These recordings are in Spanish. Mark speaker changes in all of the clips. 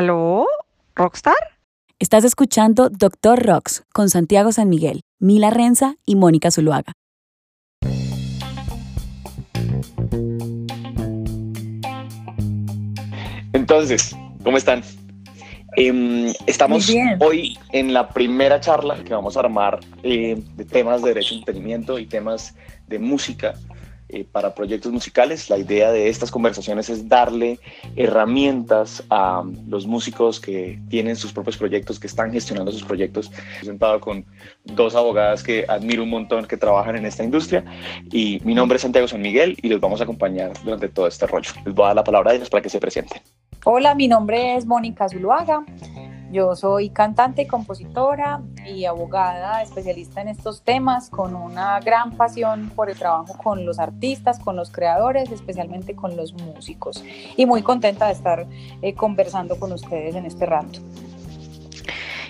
Speaker 1: ¿Aló? ¿Rockstar?
Speaker 2: Estás escuchando Doctor Rocks con Santiago San Miguel, Mila Renza y Mónica Zuluaga.
Speaker 3: Entonces, ¿cómo están? Em, estamos hoy en la primera charla que vamos a armar eh, de temas de derecho de entretenimiento y temas de música eh, para proyectos musicales. La idea de estas conversaciones es darle herramientas a los músicos que tienen sus propios proyectos, que están gestionando sus proyectos. He sentado con dos abogadas que admiro un montón que trabajan en esta industria y mi nombre es Santiago San Miguel y les vamos a acompañar durante todo este rollo. Les voy a dar la palabra a ellos para que se presenten.
Speaker 4: Hola, mi nombre es Mónica Zuluaga. Yo soy cantante y compositora y abogada especialista en estos temas con una gran pasión por el trabajo con los artistas, con los creadores, especialmente con los músicos. Y muy contenta de estar eh, conversando con ustedes en este rato.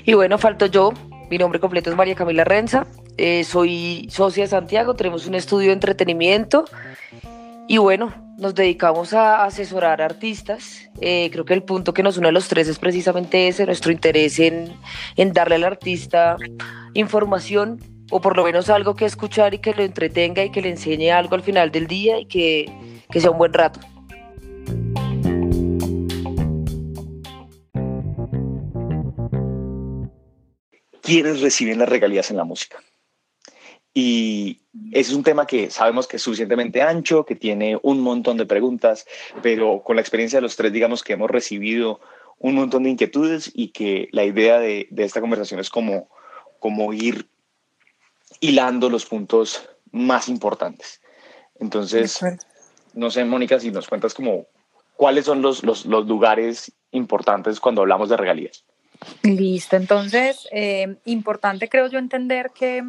Speaker 5: Y bueno, falto yo. Mi nombre completo es María Camila Renza. Eh, soy socia de Santiago. Tenemos un estudio de entretenimiento. Y bueno, nos dedicamos a asesorar artistas. Eh, creo que el punto que nos une a los tres es precisamente ese, nuestro interés en, darle al artista información o por lo menos algo que escuchar y que lo entretenga y que le enseñe algo al final del día y que, que sea un buen rato.
Speaker 3: ¿Quiénes reciben las regalías en la música? Y ese es un tema que sabemos que es suficientemente ancho, que tiene un montón de preguntas, pero con la experiencia de los tres, digamos que hemos recibido un montón de inquietudes y que la idea de, esta conversación es como, como ir hilando los puntos más importantes. Entonces, no sé, Mónica, si nos cuentas como cuáles son los, los, lugares importantes cuando hablamos de regalías.
Speaker 4: Listo, entonces, eh, importante creo yo entender que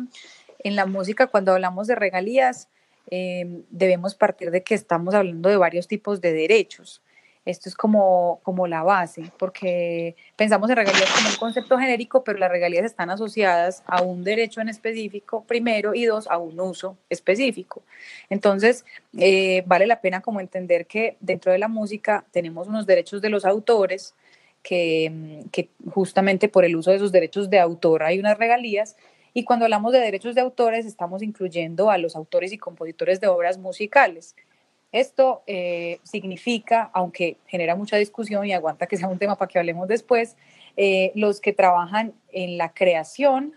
Speaker 4: en la música, cuando hablamos de regalías, eh, debemos partir de que estamos hablando de varios tipos de derechos. Esto es como, como la base, porque pensamos en regalías como un concepto genérico, pero las regalías están asociadas a un derecho en específico, primero, y dos, a un uso específico. Entonces, eh, vale la pena como entender que dentro de la música tenemos unos derechos de los autores, que, que justamente por el uso de sus derechos de autor hay unas regalías, y cuando hablamos de derechos de autores, estamos incluyendo a los autores y compositores de obras musicales. Esto eh, significa, aunque genera mucha discusión y aguanta que sea un tema para que hablemos después, eh, los que trabajan en la creación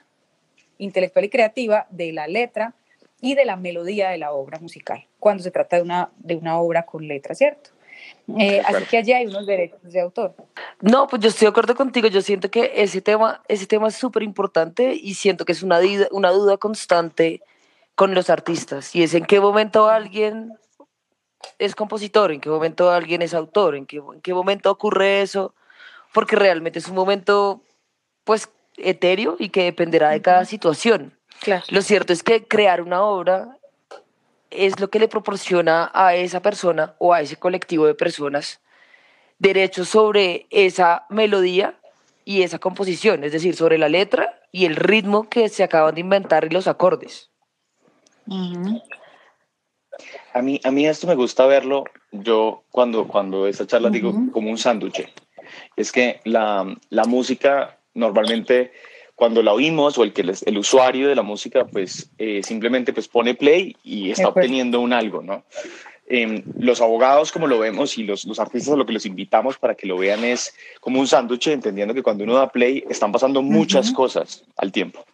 Speaker 4: intelectual y creativa de la letra y de la melodía de la obra musical, cuando se trata de una, de una obra con letra, ¿cierto? Eh, así que allí hay unos derechos de autor.
Speaker 5: No, pues yo estoy de acuerdo contigo. Yo siento que ese tema, ese tema es súper importante y siento que es una, una duda constante con los artistas. Y es en qué momento alguien es compositor, en qué momento alguien es autor, en qué, en qué momento ocurre eso, porque realmente es un momento, pues, etéreo y que dependerá de cada situación. Claro. Lo cierto es que crear una obra es lo que le proporciona a esa persona o a ese colectivo de personas derechos sobre esa melodía y esa composición, es decir, sobre la letra y el ritmo que se acaban de inventar y los acordes.
Speaker 3: A mí, a mí esto me gusta verlo, yo cuando, cuando esta charla digo como un sándwich. Es que la, la música normalmente cuando la oímos o el que el usuario de la música pues eh, simplemente pues pone play y está obteniendo un algo, ¿no? Em, los abogados, como lo vemos, y los, los artistas a lo que los invitamos para que lo vean es como un sándwich, entendiendo que cuando uno da play están pasando muchas cosas al tiempo.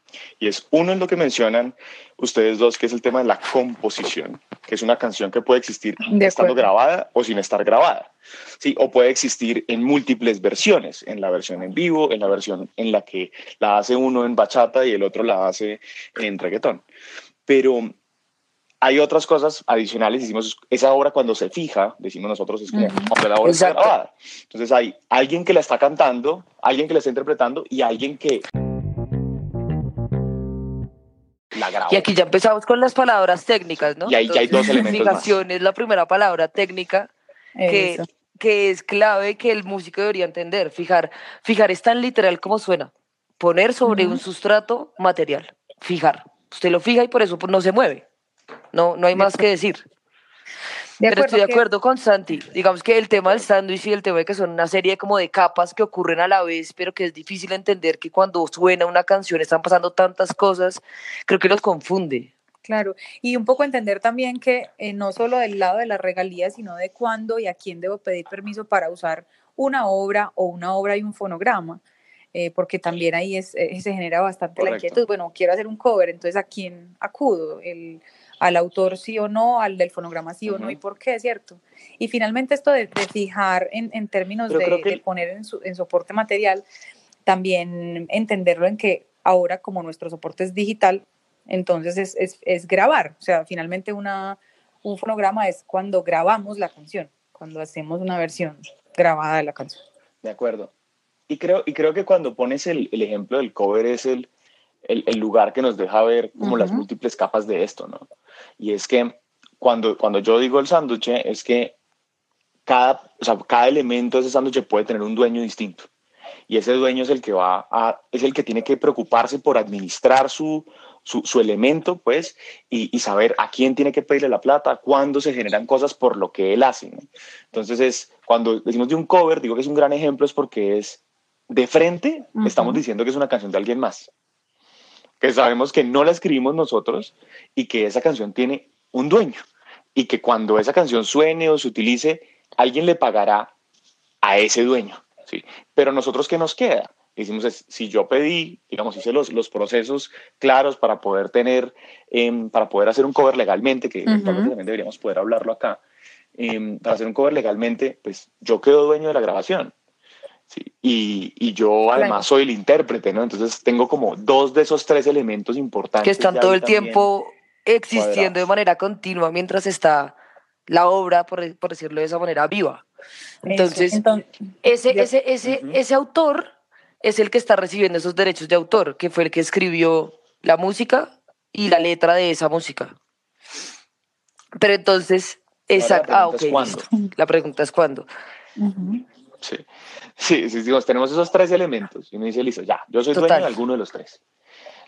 Speaker 3: Y es uno en lo que mencionan ustedes dos, que es el tema de la composición, que es una canción que puede existir estando grabada o sin estar grabada. Sí, o puede existir en múltiples versiones, en la versión en vivo, en la versión en la que la hace uno en bachata y el otro la hace en reggaetón. Pero hay otras cosas adicionales, decimos, esa obra cuando se fija, decimos nosotros, es como cuando la obra está grabada. Entonces hay alguien que la está cantando, alguien que la está interpretando y alguien que
Speaker 5: Y aquí ya empezamos con las palabras técnicas, ¿no?
Speaker 3: Y ahí ya hay dos elementos
Speaker 5: es la primera palabra técnica que, que, es clave que el músico debería entender. Fijar, fijar es tan literal como suena. Poner sobre un sustrato material. Fijar. Usted lo fija y por eso no se mueve. No, no hay más que decir. Pero estoy de acuerdo con Santi. Digamos que el tema del sándwich y el tema de que son una serie como de capas que ocurren a la vez, pero que es difícil entender que cuando suena una canción están pasando tantas cosas, creo que los confunde.
Speaker 4: Claro, y un poco entender también que eh, no solo del lado de las regalías, sino de cuándo y a quién debo pedir permiso para usar una obra o una obra y un fonograma. Eh, porque también ahí es, eh, se genera bastante la inquietud. Bueno, quiero hacer un cover, entonces ¿a quién acudo? El, al autor sí o no, al del fonograma sí o no, y por qué, ¿cierto? Y finalmente esto de, fijar en, en términos de, poner en, su, en soporte material, también entenderlo en que ahora como nuestro soporte es digital, entonces es, es, es grabar, o sea, finalmente una, un fonograma es cuando grabamos la canción, cuando hacemos una versión grabada de la canción.
Speaker 3: De acuerdo. Y creo, y creo que cuando pones el, el ejemplo del cover es el, el, el, lugar que nos deja ver como las múltiples capas de esto, ¿no? Y es que cuando, cuando yo digo el sándwich, es que cada, o sea, cada elemento de ese sándwich puede tener un dueño distinto. Y ese dueño es el que va a, es el que tiene que preocuparse por administrar su, su, su elemento, pues, y, y, saber a quién tiene que pedirle la plata, cuándo se generan cosas por lo que él hace. ¿no? Entonces, es, cuando decimos de un cover, digo que es un gran ejemplo, es porque es de frente estamos diciendo que es una canción de alguien más. Que sabemos que no la escribimos nosotros y que esa canción tiene un dueño. Y que cuando esa canción suene o se utilice, alguien le pagará a ese dueño. ¿sí? Pero nosotros, ¿qué nos queda? Hicimos si yo pedí, digamos, hice los, los procesos claros para poder tener, eh, para poder hacer un cover legalmente, que también deberíamos poder hablarlo acá, eh, para hacer un cover legalmente, pues yo quedo dueño de la grabación. Y, y, yo además soy el intérprete, ¿no? Entonces tengo como dos de esos tres elementos importantes.
Speaker 5: Que están todo el tiempo existiendo de manera continua mientras está la obra, por, por decirlo de esa manera, viva. Entonces, ese, ese, ese, ese autor es el que está recibiendo esos derechos de autor, que fue el que escribió la música y la letra de esa música. Pero entonces, esa, ah, ok, La pregunta es cuándo.
Speaker 3: Sí. Sí, sí, tenemos esos tres elementos y uno dice, listo, ya, yo soy dueño de alguno de los tres.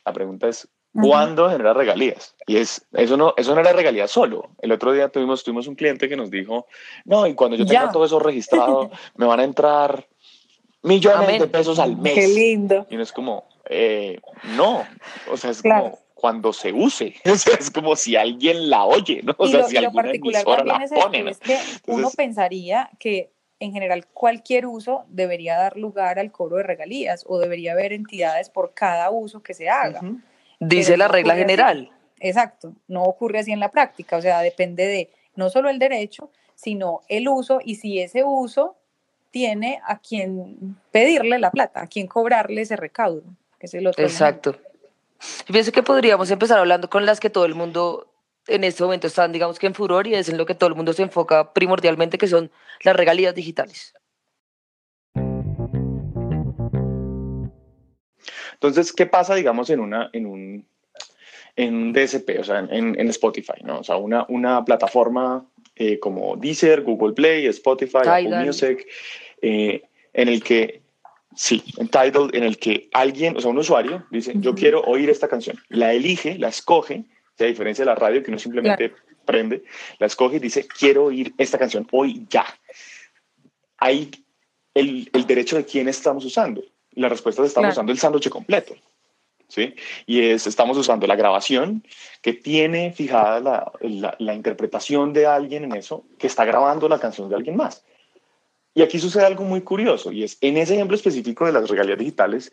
Speaker 3: La pregunta es, ¿cuándo genera regalías? Y es, eso, no, eso no era regalías solo. El otro día tuvimos, tuvimos un cliente que nos dijo, no, y cuando yo tenga todo eso registrado, me van a entrar millones de pesos al mes.
Speaker 4: Qué lindo.
Speaker 3: Y no es como, eh, no, o sea, es como cuando se use. O sea, es como si alguien la oye, ¿no? O sea, si alguna emisora la pone.
Speaker 4: Es que uno pensaría que en general cualquier uso debería dar lugar al cobro de regalías o debería haber entidades por cada uso que se haga.
Speaker 5: Dice la regla general.
Speaker 4: Exacto, no ocurre así en la práctica, o sea, depende de no solo el derecho, sino el uso y si ese uso tiene a quien pedirle la plata, a quien cobrarle ese recaudo, que es el otro.
Speaker 5: Exacto. pienso que podríamos empezar hablando con las que todo el mundo en este momento están, digamos que en furor y es en lo que todo el mundo se enfoca primordialmente, que son las regalías digitales.
Speaker 3: Entonces, ¿qué pasa, digamos, en, una, en, un, en DSP, o sea, en, en Spotify, ¿no? O sea, una, una plataforma eh, como Deezer, Google Play, Spotify, Apple Music, eh, en el que, sí, en Tidal, en el que alguien, o sea, un usuario dice, yo quiero oír esta canción, la elige, la escoge, a diferencia de la radio que uno simplemente prende, la escoge y dice, quiero oír esta canción hoy ya. Hay el, el derecho de quién estamos usando. La respuesta es estamos usando el sándwich completo. ¿Sí? Y es, estamos usando la grabación que tiene fijada la, la, la, interpretación de alguien en eso, que está grabando la canción de alguien más. Y aquí sucede algo muy curioso, y es en ese ejemplo específico de las regalías digitales,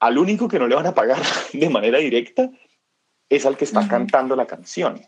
Speaker 3: al único que no le van a pagar de manera directa es al que está cantando la canción.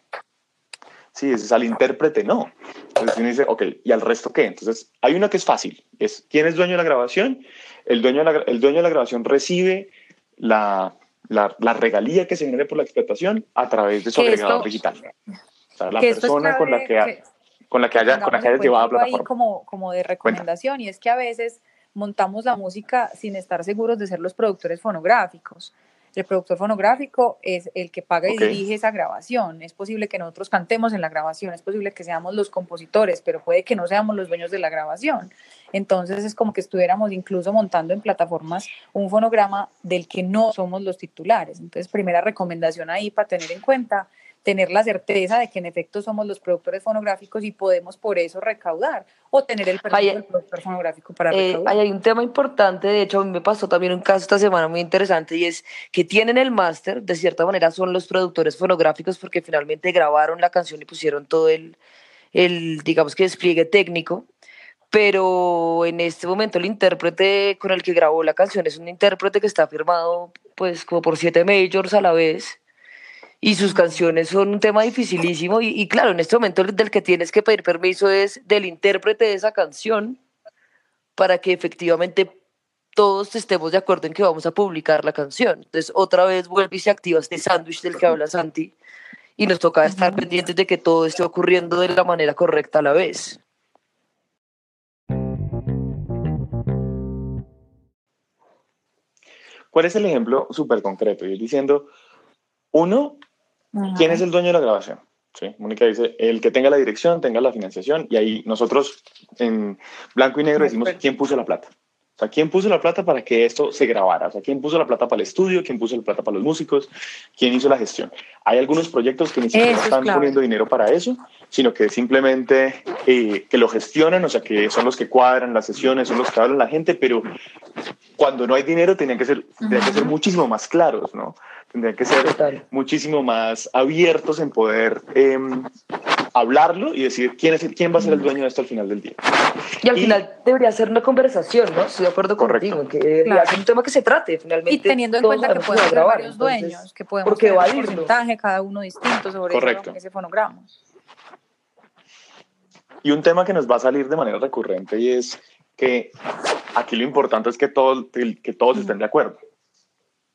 Speaker 3: Sí, es al intérprete, no. Entonces uno dice, ok, ¿y al resto qué? Entonces hay una que es fácil, es quién es dueño de la grabación. El dueño de la, el dueño de la grabación recibe la, la, la, regalía que se genere por la explotación a través de su agregador digital. O sea, la persona con la que, con la que haya, con la que haya llevado la plataforma.
Speaker 4: Ahí como, como de recomendación, y es que a veces montamos la música sin estar seguros de ser los productores fonográficos. El productor fonográfico es el que paga y dirige esa grabación. Es posible que nosotros cantemos en la grabación, es posible que seamos los compositores, pero puede que no seamos los dueños de la grabación. Entonces es como que estuviéramos incluso montando en plataformas un fonograma del que no somos los titulares. Entonces, primera recomendación ahí para tener en cuenta tener la certeza de que en efecto somos los productores fonográficos y podemos por eso recaudar o tener el permiso del productor fonográfico para
Speaker 5: eh,
Speaker 4: recaudar.
Speaker 5: hay un tema importante, de hecho a mí me pasó también un caso esta semana muy interesante y es que tienen el máster, de cierta manera son los productores fonográficos porque finalmente grabaron la canción y pusieron todo el, el digamos que despliegue técnico, pero en este momento el intérprete con el que grabó la canción es un intérprete que está firmado pues como por siete majors a la vez y sus canciones son un tema dificilísimo y, claro, en este momento del que tienes que pedir permiso es del intérprete de esa canción para que efectivamente todos estemos de acuerdo en que vamos a publicar la canción. Entonces otra vez vuelve y se activa este sándwich del que habla Santi y nos toca estar pendientes de que todo esté ocurriendo de la manera correcta a la vez.
Speaker 3: ¿Cuál es el ejemplo súper concreto? Yo diciendo, uno, ¿quién es el dueño de la grabación? ¿Sí? Mónica dice, el que tenga la dirección, tenga la financiación, y ahí nosotros en blanco y negro decimos quién puso la plata. O sea, ¿quién puso la plata para que esto se grabara? O sea, ¿quién puso la plata para el estudio? ¿Quién puso la plata para los músicos? ¿Quién hizo la gestión? Hay algunos proyectos que ni siquiera están poniendo dinero para eso, sino que simplemente eh, que lo gestionan, o sea, que son los que cuadran las sesiones, son los que hablan la gente, pero cuando no hay dinero tienen que ser, que ser muchísimo más claros, ¿no? Tendrían que ser muchísimo más abiertos en poder em, hablarlo y decir quién, es, quién va a ser el dueño de esto al final del día.
Speaker 5: Y al final debería ser una conversación, ¿no? Estoy de acuerdo contigo, que debería ser un tema que se trate finalmente.
Speaker 4: Y teniendo en cuenta que pueden haber varios dueños, que podemos tener un porcentaje, cada uno distinto sobre Correcto. ese fonograma.
Speaker 3: Y un tema que nos va a salir de manera recurrente y es que aquí lo importante es que, todo, que todos estén de acuerdo.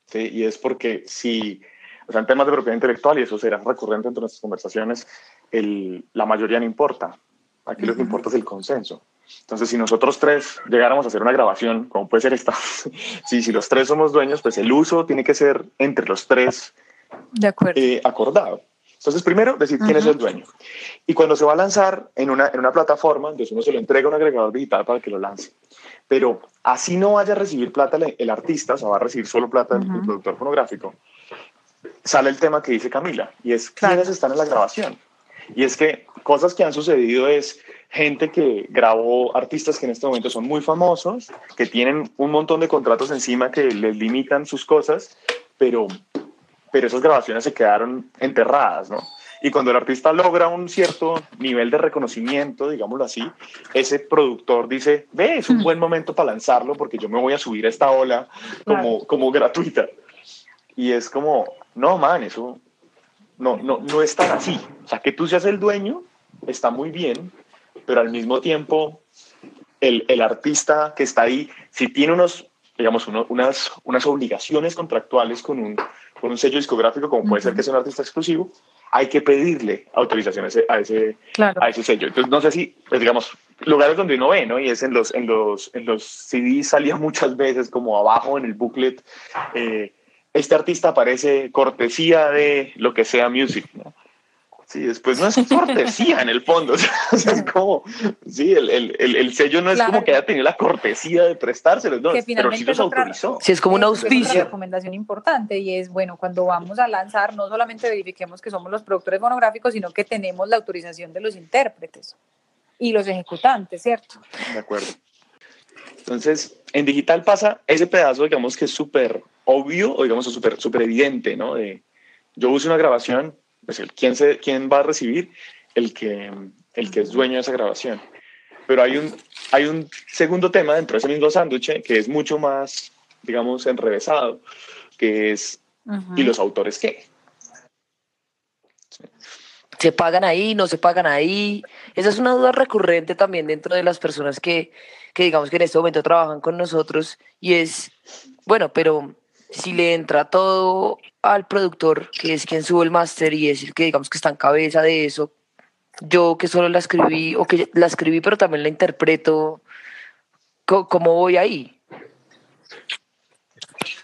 Speaker 3: ¿sí? Y es porque si, o sea, en temas de propiedad intelectual, y eso será recurrente entre nuestras conversaciones, el, la mayoría no importa. Aquí lo que importa es el consenso. Entonces, si nosotros tres llegáramos a hacer una grabación, como puede ser esta, si, si los tres somos dueños, pues el uso tiene que ser entre los tres
Speaker 4: de acuerdo.
Speaker 3: Eh, acordado. Entonces, primero, decir quién es el dueño. Y cuando se va a lanzar en una, en una plataforma, entonces uno se lo entrega a un agregador digital para que lo lance. Pero así no vaya a recibir plata el, artista, o sea, va a recibir solo plata el, productor fonográfico, sale el tema que dice Camila, y es quiénes están en la grabación. Y es que cosas que han sucedido es gente que grabó artistas que en este momento son muy famosos, que tienen un montón de contratos encima que les limitan sus cosas, pero, pero esas grabaciones se quedaron enterradas, ¿no? Y cuando el artista logra un cierto nivel de reconocimiento, digámoslo así, ese productor dice, ve, es un buen momento para lanzarlo porque yo me voy a subir a esta ola como, como gratuita. Y es como, no, man, eso no, no, no es tan así. O sea, que tú seas el dueño está muy bien, pero al mismo tiempo el, el artista que está ahí, si tiene unos, digamos, unas, unas obligaciones contractuales con un, con un sello discográfico, como puede ser que sea un artista exclusivo, hay que pedirle autorización a ese, a ese, a ese sello. Entonces, no sé si, pues, digamos, lugares donde uno ve, ¿no? Y es en los, en los, en los CDs salía muchas veces como abajo en el booklet, eh, este artista aparece cortesía de lo que sea music, ¿no? Sí, después no es cortesía en el fondo, o sea, es como, sí, el, el, el, sello no es como que haya tenido la cortesía de prestárselo, no, pero sí los autorizó.
Speaker 5: Sí, es como un auspicio. Es
Speaker 4: una recomendación importante y es, bueno, cuando vamos a lanzar, no solamente verifiquemos que somos los productores monográficos, sino que tenemos la autorización de los intérpretes y los ejecutantes, ¿cierto?
Speaker 3: De acuerdo. Entonces, en digital pasa ese pedazo, digamos que es súper obvio o digamos súper super evidente, ¿no? De, yo uso una grabación, pues el, ¿quién, se, ¿quién va a recibir? El que, el que es dueño de esa grabación. Pero hay un, hay un segundo tema dentro de ese mismo sándwich que es mucho más, digamos, enrevesado, que es, ¿y los autores qué?
Speaker 5: ¿Se pagan ahí? ¿No se pagan ahí? Esa es una duda recurrente también dentro de las personas que, que digamos que en este momento trabajan con nosotros y es, bueno, pero si le entra todo al productor, que es quien sube el máster y es el que digamos que está en cabeza de eso, yo que solo la escribí, o que la escribí pero también la interpreto, ¿cómo voy ahí?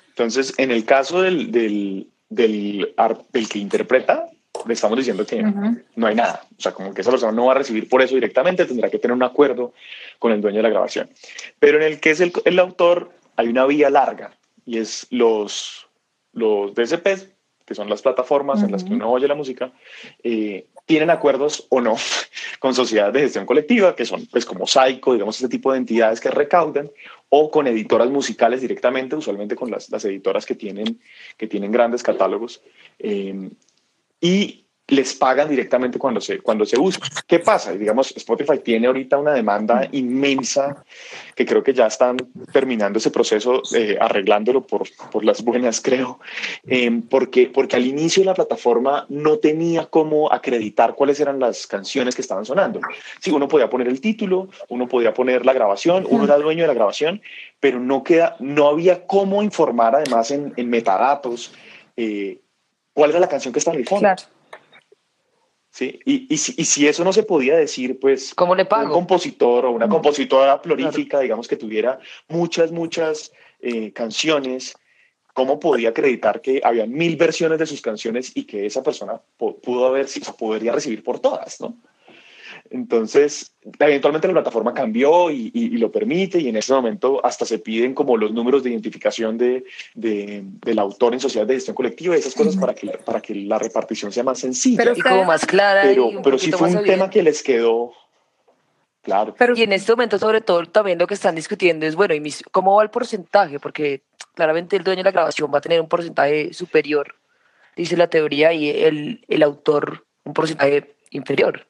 Speaker 3: Entonces, en el caso del, del, del, del que interpreta, le estamos diciendo que no hay nada. O sea, como que esa persona no va a recibir por eso directamente, tendrá que tener un acuerdo con el dueño de la grabación. Pero en el que es el, el autor, hay una vía larga y es los, los DSPs que son las plataformas en las que uno oye la música, eh, tienen acuerdos o no con sociedades de gestión colectiva, que son pues como Psycho, digamos, este tipo de entidades que recaudan, o con editoras musicales directamente, usualmente con las, las editoras que tienen, que tienen grandes catálogos. Eh, y les pagan directamente cuando se, cuando se usa. ¿Qué pasa? Digamos, Spotify tiene ahorita una demanda inmensa que creo que ya están terminando ese proceso, eh, arreglándolo por, por, las buenas, creo, eh, porque, porque al inicio la plataforma no tenía cómo acreditar cuáles eran las canciones que estaban sonando. Sí, uno podía poner el título, uno podía poner la grabación, uno era dueño de la grabación, pero no, queda, no había cómo informar además en, en metadatos eh, cuál era la canción que estaba en el fondo. Claro. ¿Sí? Y, y, si, y, si, eso no se podía decir, pues
Speaker 5: ¿Cómo le pago?
Speaker 3: un compositor o una compositora prolífica, digamos que tuviera muchas, muchas eh, canciones, ¿cómo podía acreditar que había mil versiones de sus canciones y que esa persona pudo haber, podría recibir por todas, ¿no? Entonces, eventualmente la plataforma cambió y, y, y, lo permite y en ese momento hasta se piden como los números de identificación de, de del autor en sociedad de gestión colectiva y esas cosas para que, para que la repartición sea más sencilla.
Speaker 5: Pero y como más clara.
Speaker 3: Pero, pero sí fue un tema que les quedó claro.
Speaker 5: Pero, y en este momento sobre todo también lo que están discutiendo es, bueno, ¿y mis, ¿cómo va el porcentaje? Porque claramente el dueño de la grabación va a tener un porcentaje superior, dice la teoría, y el, el autor un porcentaje inferior.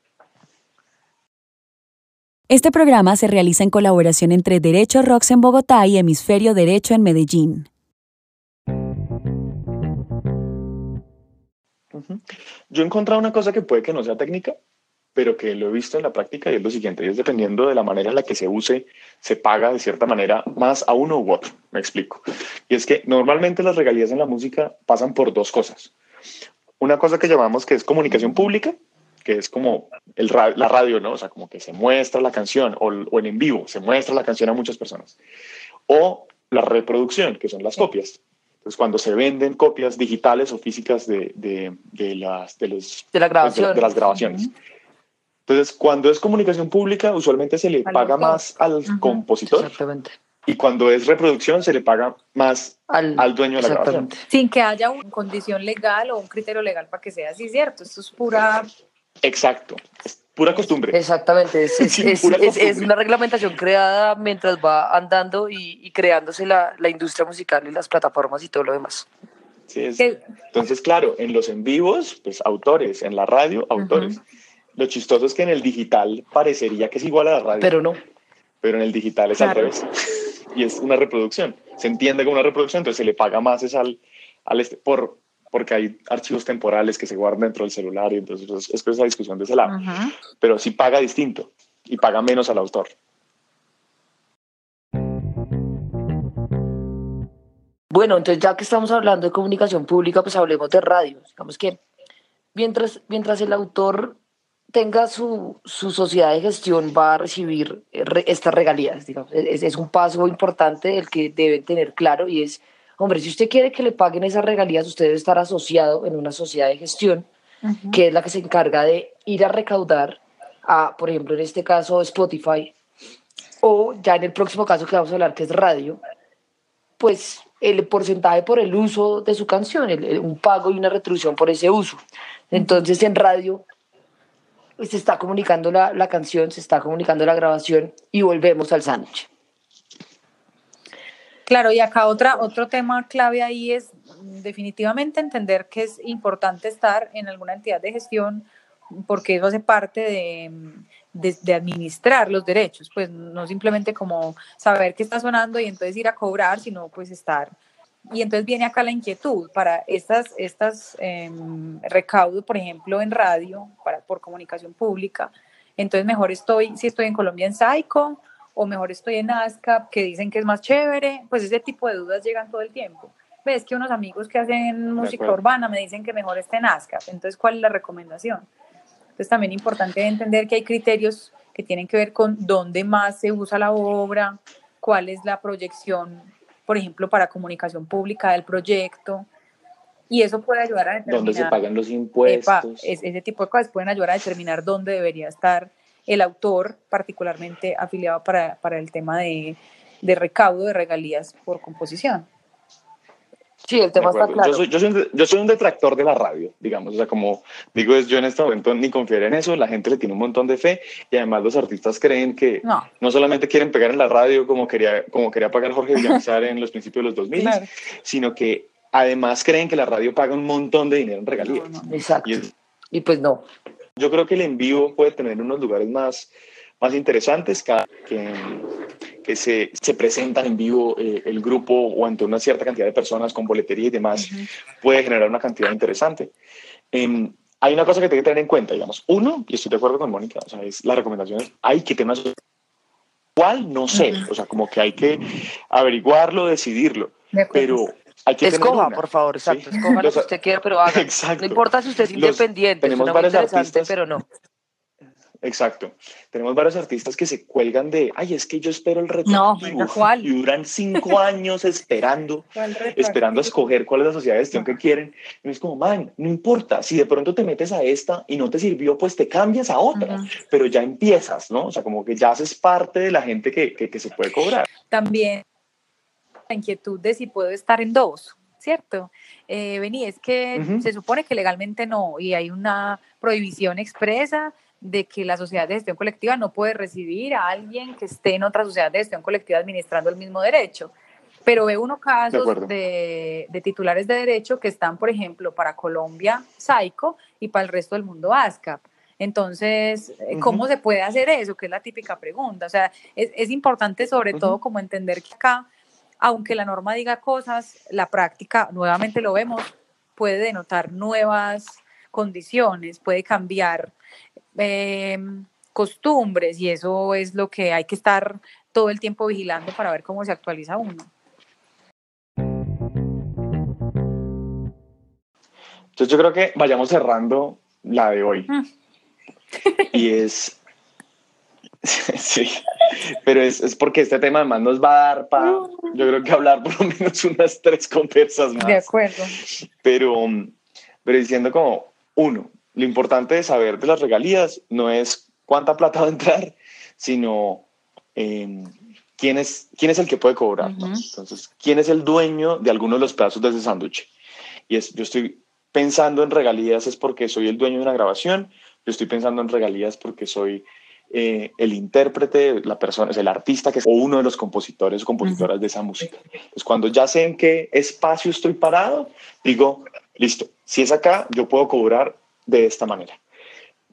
Speaker 2: Este programa se realiza en colaboración entre Derecho Rocks en Bogotá y Hemisferio Derecho en Medellín.
Speaker 3: Yo he encontrado una cosa que puede que no sea técnica, pero que lo he visto en la práctica y es lo siguiente, es dependiendo de la manera en la que se use, se paga de cierta manera más a uno u otro. Me explico. Y es que normalmente las regalías en la música pasan por dos cosas. Una cosa que llamamos que es comunicación pública, que es como el, la radio, ¿no? O sea, como que se muestra la canción o, o, en en vivo, se muestra la canción a muchas personas. O la reproducción, que son las copias. Entonces, cuando se venden copias digitales o físicas de, de, de las, de, los,
Speaker 5: de, la grabación.
Speaker 3: de, las grabaciones. Uh -huh. Entonces, cuando es comunicación pública, usualmente se le al paga autor. más al uh -huh. compositor.
Speaker 5: Exactamente.
Speaker 3: Y cuando es reproducción, se le paga más al, al dueño de la grabación.
Speaker 4: Sin que haya una condición legal o un criterio legal para que sea así, ¿cierto? Esto es pura
Speaker 3: Exacto, es pura costumbre.
Speaker 5: Exactamente, es, es, es, es, una reglamentación creada mientras va andando y, y creándose la, la, industria musical y las plataformas y todo lo demás.
Speaker 3: Sí, entonces, claro, en los en vivos, pues autores, en la radio, autores. Uh -huh. Lo chistoso es que en el digital parecería que es igual a la radio.
Speaker 5: Pero no.
Speaker 3: Pero en el digital es claro. al revés. Y es una reproducción. Se entiende como una reproducción, entonces se le paga más es al, al este, por, porque hay archivos temporales que se guardan dentro del celular y entonces es, es esa discusión de ese lado. Uh -huh. Pero sí paga distinto y paga menos al autor.
Speaker 5: Bueno, entonces ya que estamos hablando de comunicación pública, pues hablemos de radio. Digamos que mientras, mientras el autor tenga su, su sociedad de gestión va a recibir re, estas regalías. Digamos. Es, es un paso importante el que deben tener claro y es Hombre, si usted quiere que le paguen esas regalías, usted debe estar asociado en una sociedad de gestión, uh -huh. que es la que se encarga de ir a recaudar a, por ejemplo, en este caso, Spotify, o ya en el próximo caso que vamos a hablar, que es radio, pues el porcentaje por el uso de su canción, el, el, un pago y una retribución por ese uso. Entonces, en radio se está comunicando la, la canción, se está comunicando la grabación y volvemos al sándwich.
Speaker 4: Claro, y acá otra, otro tema clave ahí es definitivamente entender que es importante estar en alguna entidad de gestión porque eso hace parte de, de, administrar los derechos, pues no simplemente como saber qué está sonando y entonces ir a cobrar, sino pues estar. Y entonces viene acá la inquietud para estas, estas eh, recaudos, por ejemplo, en radio, para, por comunicación pública. Entonces mejor estoy, si estoy en Colombia en Psycho, o mejor estoy en ASCAP, que dicen que es más chévere, pues ese tipo de dudas llegan todo el tiempo. Ves que unos amigos que hacen música urbana me dicen que mejor esté en ASCAP, entonces ¿cuál es la recomendación? Entonces también es importante entender que hay criterios que tienen que ver con dónde más se usa la obra, cuál es la proyección, por ejemplo, para comunicación pública del proyecto, y eso puede ayudar a determinar...
Speaker 3: Dónde se pagan los impuestos.
Speaker 4: Epa, ese tipo de cosas pueden ayudar a determinar dónde debería estar el autor particularmente afiliado para, para el tema de, de, recaudo de regalías por composición.
Speaker 5: Sí, el tema está claro.
Speaker 3: Yo soy, yo, soy un, yo soy, un, detractor de la radio, digamos. O sea, como digo, es, yo en este momento ni confiar en eso, la gente le tiene un montón de fe y además los artistas creen que no, no solamente quieren pegar en la radio como quería, como quería pagar Jorge Villamizar en los principios de los 2000, sino que además creen que la radio paga un montón de dinero en regalías.
Speaker 5: exacto. Y, pues no.
Speaker 3: Yo creo que el en vivo puede tener unos lugares más, más interesantes cada que que se, se presentan en vivo eh, el grupo o ante una cierta cantidad de personas con boletería y demás, puede generar una cantidad interesante. Em, hay una cosa que tiene que tener en cuenta, digamos. Uno, y estoy de acuerdo con Mónica, o sea, es la recomendación hay que tener ¿Cuál? No sé, o sea, como que hay que averiguarlo, decidirlo, pero hay que
Speaker 5: Escoja, por favor, exacto, escoja lo que usted quiera, pero haga. No importa si usted es independiente, tenemos varios artistas, pero no.
Speaker 3: Exacto. Tenemos varios artistas que se cuelgan de, ay, es que yo espero el retroactivo. No, Y duran cinco años esperando, esperando a escoger cuál es la sociedad de gestión que quieren. Y es como, man, no importa, si de pronto te metes a esta y no te sirvió, pues te cambias a otra, pero ya empiezas, ¿no? O sea, como que ya haces parte de la gente que, que, se puede cobrar.
Speaker 4: También inquietud de si puedo estar en dos, ¿cierto? Eh, vení, es que se supone que legalmente no, y hay una prohibición expresa de que la sociedad de gestión colectiva no puede recibir a alguien que esté en otra sociedad de gestión colectiva administrando el mismo derecho. Pero ve uno casos de, titulares de derecho que están, por ejemplo, para Colombia, SAICO, y para el resto del mundo, ASCAP. Entonces, eh, ¿cómo se puede hacer eso? Que es la típica pregunta. O sea, es, importante sobre todo como entender que acá, aunque la norma diga cosas, la práctica, nuevamente lo vemos, puede denotar nuevas condiciones, puede cambiar Em, costumbres y eso es lo que hay que estar todo el tiempo vigilando para ver cómo se actualiza uno.
Speaker 3: Entonces yo creo que vayamos cerrando la de hoy. Mm. y es... sí, pero es, es, porque este tema además nos va a dar para, yo creo que hablar por lo menos unas tres conversas más.
Speaker 4: De acuerdo.
Speaker 3: Pero, pero diciendo como, uno, lo importante de saber de las regalías no es cuánta plata va a entrar, sino em, quién, es, quién es el que puede cobrar. Entonces, quién es el dueño de alguno de los pedazos de ese sándwich. Y es, yo estoy pensando en regalías es porque soy el dueño de una grabación, yo estoy pensando en regalías porque soy eh, el intérprete, la persona, es el artista que es, o uno de los compositores o compositoras de esa música. Entonces, cuando ya sé en qué espacio estoy parado, digo, listo, si es acá, yo puedo cobrar de esta manera.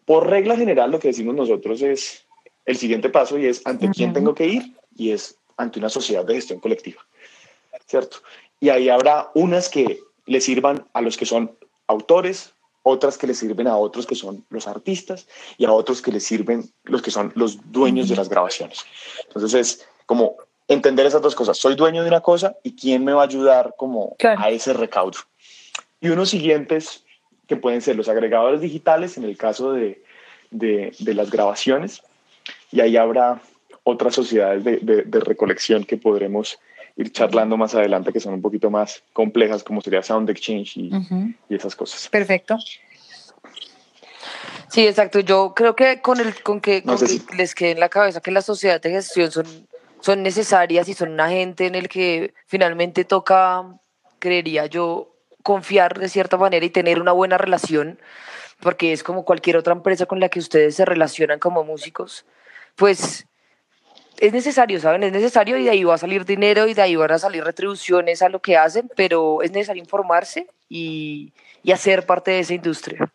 Speaker 3: Por regla general, lo que decimos nosotros es el siguiente paso y es ante quién tengo que ir y es ante una sociedad de gestión colectiva, ¿cierto? Y ahí habrá unas que le sirvan a los que son autores, otras que le sirven a otros que son los artistas y a otros que le sirven los que son los dueños de las grabaciones. Entonces es como entender esas dos cosas. Soy dueño de una cosa y quién me va a ayudar como a ese recaudo. Y unos siguientes que pueden ser los agregadores digitales en el caso de, de, las grabaciones, y ahí habrá otras sociedades de, de, recolección que podremos ir charlando más adelante, que son un poquito más complejas, como sería Sound Exchange y, y esas cosas.
Speaker 4: Perfecto.
Speaker 5: Sí, exacto. Yo creo que con el con que, les quede en la cabeza que las sociedades de gestión son, son necesarias y son un agente en el que finalmente toca, creería yo, confiar de cierta manera y tener una buena relación, porque es como cualquier otra empresa con la que ustedes se relacionan como músicos, pues es necesario, ¿saben? Es necesario y de ahí va a salir dinero y de ahí van a salir retribuciones a lo que hacen, pero es necesario informarse y, y hacer parte de esa industria.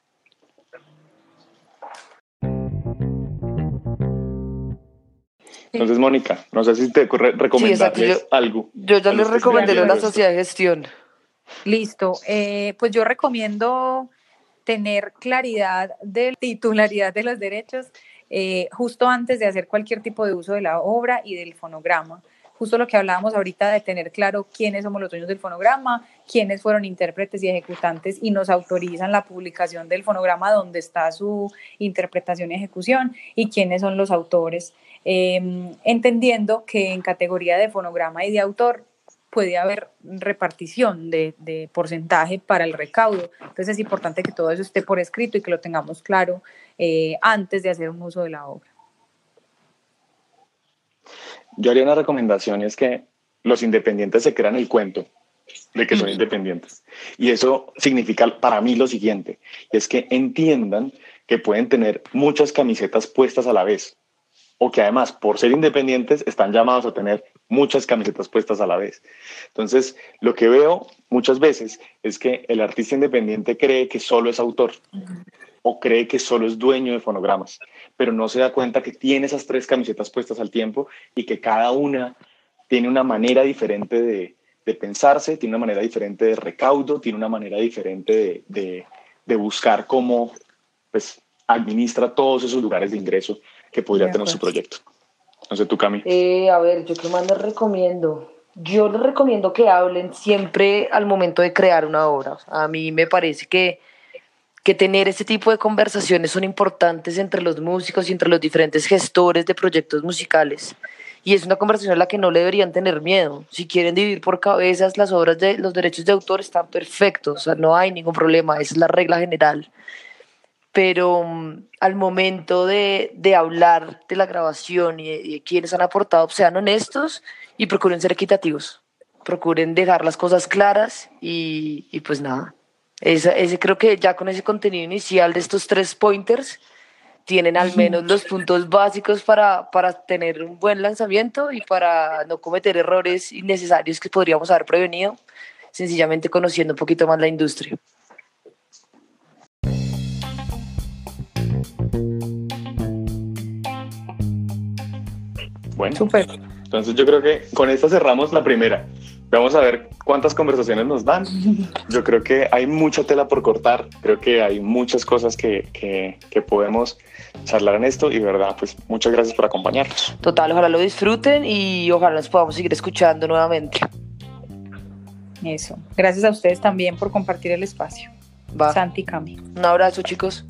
Speaker 3: Entonces, Mónica, no sé si te recomendarles algo.
Speaker 5: Yo ya les recomendé la sociedad de gestión.
Speaker 4: Listo. Eh, pues yo recomiendo tener claridad de titularidad de los derechos eh, justo antes de hacer cualquier tipo de uso de la obra y del fonograma. Justo lo que hablábamos ahorita de tener claro quiénes somos los dueños del fonograma, quiénes fueron intérpretes y ejecutantes y nos autorizan la publicación del fonograma donde está su interpretación y ejecución y quiénes son los autores. Em, entendiendo que en categoría de fonograma y de autor puede haber repartición de, porcentaje para el recaudo. Entonces es importante que todo eso esté por escrito y que lo tengamos claro eh, antes de hacer un uso de la obra.
Speaker 3: Yo haría una recomendación, es que los independientes se crean el cuento. de que son independientes. Y eso significa para mí lo siguiente, es que entiendan que pueden tener muchas camisetas puestas a la vez o que además por ser independientes están llamados a tener muchas camisetas puestas a la vez. Entonces, lo que veo muchas veces es que el artista independiente cree que solo es autor o cree que solo es dueño de fonogramas, pero no se da cuenta que tiene esas tres camisetas puestas al tiempo y que cada una tiene una manera diferente de, pensarse, tiene una manera diferente de recaudo, tiene una manera diferente de, de buscar cómo pues, administra todos esos lugares de ingreso que podría tener su proyecto. No sé, tú, Cami.
Speaker 5: Eh, a ver, ¿yo qué más les recomiendo? Yo les recomiendo que hablen siempre al momento de crear una obra. A mí me parece que, que tener este tipo de conversaciones son importantes entre los músicos y entre los diferentes gestores de proyectos musicales. Y es una conversación a la que no le deberían tener miedo. Si quieren dividir por cabezas las obras de los derechos de autor, están perfectos. O sea, no hay ningún problema. Esa es la regla general pero mm, al momento de, de, hablar de la grabación y de, quienes han aportado, sean honestos y procuren ser equitativos, procuren dejar las cosas claras y, y pues nada, ese, ese, creo que ya con ese contenido inicial de estos tres pointers, tienen al menos los puntos básicos para, para tener un buen lanzamiento y para no cometer errores innecesarios que podríamos haber prevenido, sencillamente conociendo un poquito más la industria.
Speaker 3: Bueno, Super. entonces yo creo que con esta cerramos la primera. Vamos a ver cuántas conversaciones nos dan. Yo creo que hay mucha tela por cortar, creo que hay muchas cosas que, que, que podemos charlar en esto y verdad, pues muchas gracias por acompañarnos.
Speaker 5: Total, ojalá lo disfruten y ojalá nos podamos seguir escuchando nuevamente.
Speaker 4: Eso. Gracias a ustedes también por compartir el espacio. Va. Santi Cami.
Speaker 5: Un abrazo, chicos.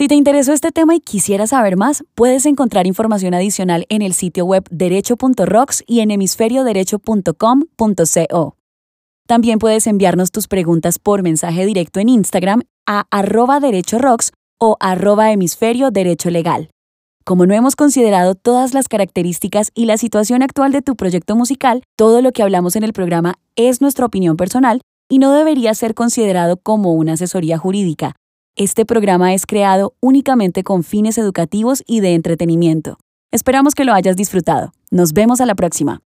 Speaker 2: Si te interesó este tema y quisieras saber más, puedes encontrar información adicional en el sitio web derecho.rocks y en hemisferioderecho.com.co. También puedes enviarnos tus preguntas por mensaje directo en Instagram a arroba derechorocks o arroba hemisferio derecho legal. Como no hemos considerado todas las características y la situación actual de tu proyecto musical, todo lo que hablamos en el programa es nuestra opinión personal y no debería ser considerado como una asesoría jurídica. Este programa es creado únicamente con fines educativos y de entretenimiento. Esperamos que lo hayas disfrutado. Nos vemos a la próxima.